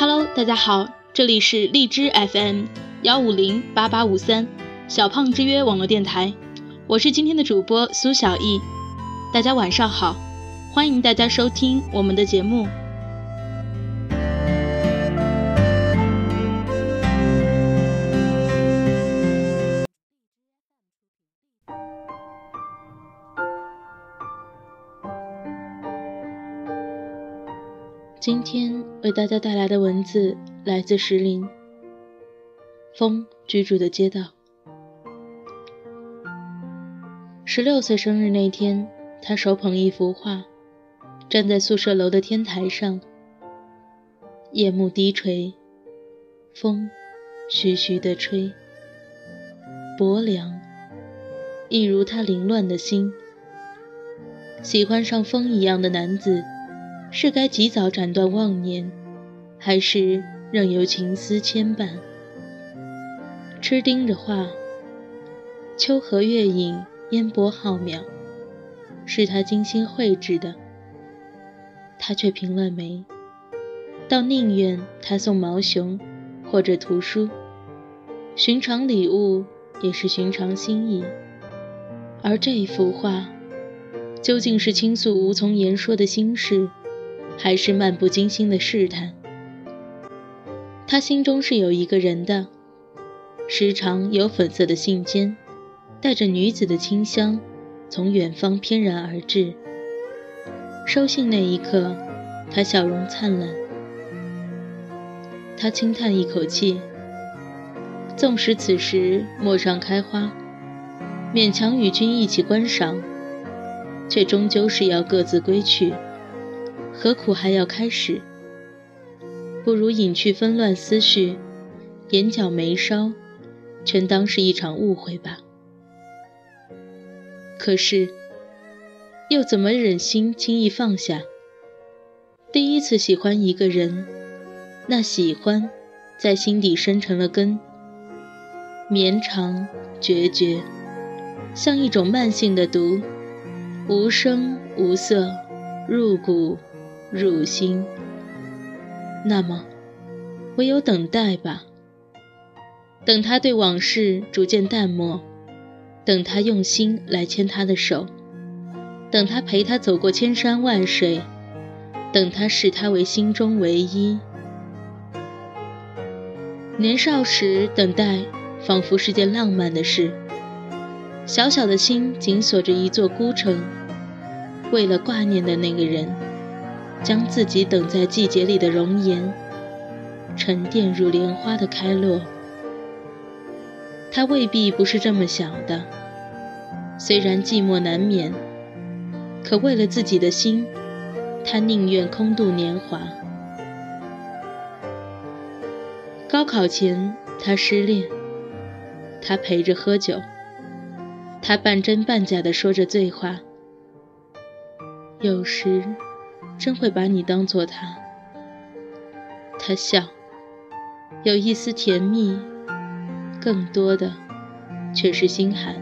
Hello，大家好，这里是荔枝 FM 幺五零八八五三小胖之约网络电台，我是今天的主播苏小艺，大家晚上好，欢迎大家收听我们的节目。今天为大家带来的文字来自石林。风居住的街道。十六岁生日那天，他手捧一幅画，站在宿舍楼的天台上。夜幕低垂，风徐徐地吹，薄凉，一如他凌乱的心。喜欢上风一样的男子。是该及早斩断妄念，还是任由情丝牵绊？痴盯着画，秋荷月影，烟波浩渺，是他精心绘制的。他却平了眉，倒宁愿他送毛熊或者图书，寻常礼物也是寻常心意。而这幅画，究竟是倾诉无从言说的心事？还是漫不经心的试探。他心中是有一个人的，时常有粉色的信笺，带着女子的清香，从远方翩然而至。收信那一刻，他笑容灿烂。他轻叹一口气，纵使此时陌上开花，勉强与君一起观赏，却终究是要各自归去。何苦还要开始？不如隐去纷乱思绪，眼角眉梢，全当是一场误会吧。可是，又怎么忍心轻易放下？第一次喜欢一个人，那喜欢在心底生成了根，绵长决绝，像一种慢性的毒，无声无色，入骨。入心，那么唯有等待吧。等他对往事逐渐淡漠，等他用心来牵他的手，等他陪他走过千山万水，等他视他为心中唯一。年少时等待，仿佛是件浪漫的事。小小的心紧锁着一座孤城，为了挂念的那个人。将自己等在季节里的容颜，沉淀如莲花的开落。他未必不是这么想的。虽然寂寞难免，可为了自己的心，他宁愿空度年华。高考前，他失恋，他陪着喝酒，他半真半假地说着醉话，有时。真会把你当做他，他笑，有一丝甜蜜，更多的却是心寒。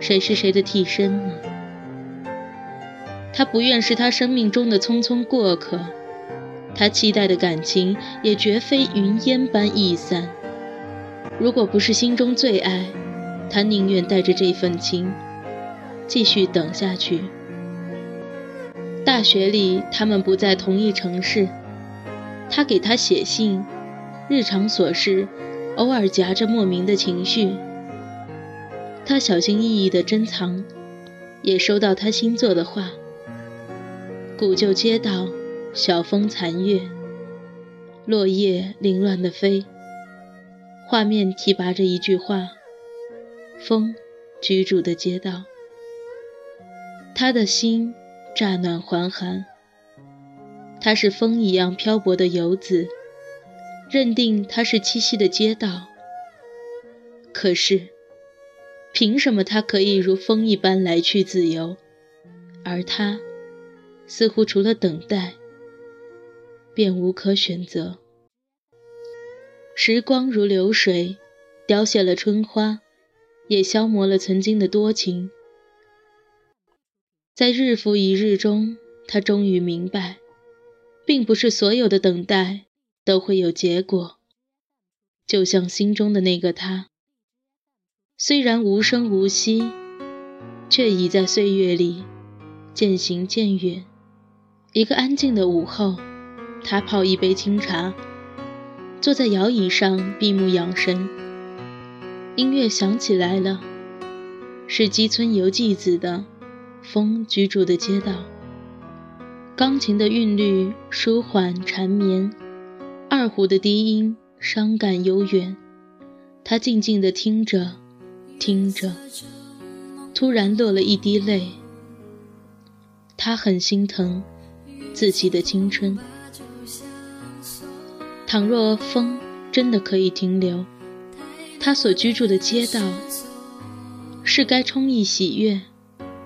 谁是谁的替身呢？他不愿是他生命中的匆匆过客，他期待的感情也绝非云烟般易散。如果不是心中最爱，他宁愿带着这份情，继续等下去。大学里，他们不在同一城市。他给他写信，日常琐事，偶尔夹着莫名的情绪。他小心翼翼地珍藏，也收到他新作的画。古旧街道，晓风残月，落叶凌乱地飞。画面提拔着一句话：风居住的街道。他的心。乍暖还寒，他是风一样漂泊的游子，认定他是栖息的街道。可是，凭什么他可以如风一般来去自由，而他似乎除了等待，便无可选择？时光如流水，凋谢了春花，也消磨了曾经的多情。在日复一日中，他终于明白，并不是所有的等待都会有结果。就像心中的那个他，虽然无声无息，却已在岁月里渐行渐远。一个安静的午后，他泡一杯清茶，坐在摇椅上闭目养神。音乐响起来了，是基村由纪子的《风居住的街道》。钢琴的韵律舒缓缠绵，二胡的低音。伤感悠远，他静静地听着，听着，突然落了一滴泪。他很心疼自己的青春。倘若风真的可以停留，他所居住的街道，是该充溢喜悦，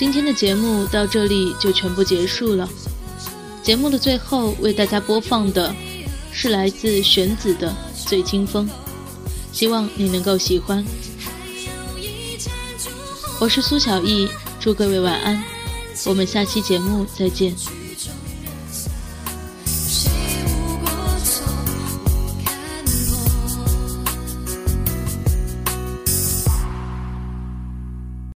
今天的节目到这里就全部结束了。节目的最后为大家播放的是来自玄子的《醉清风》，希望你能够喜欢。我是苏小艺，祝各位晚安，我们下期节目再见。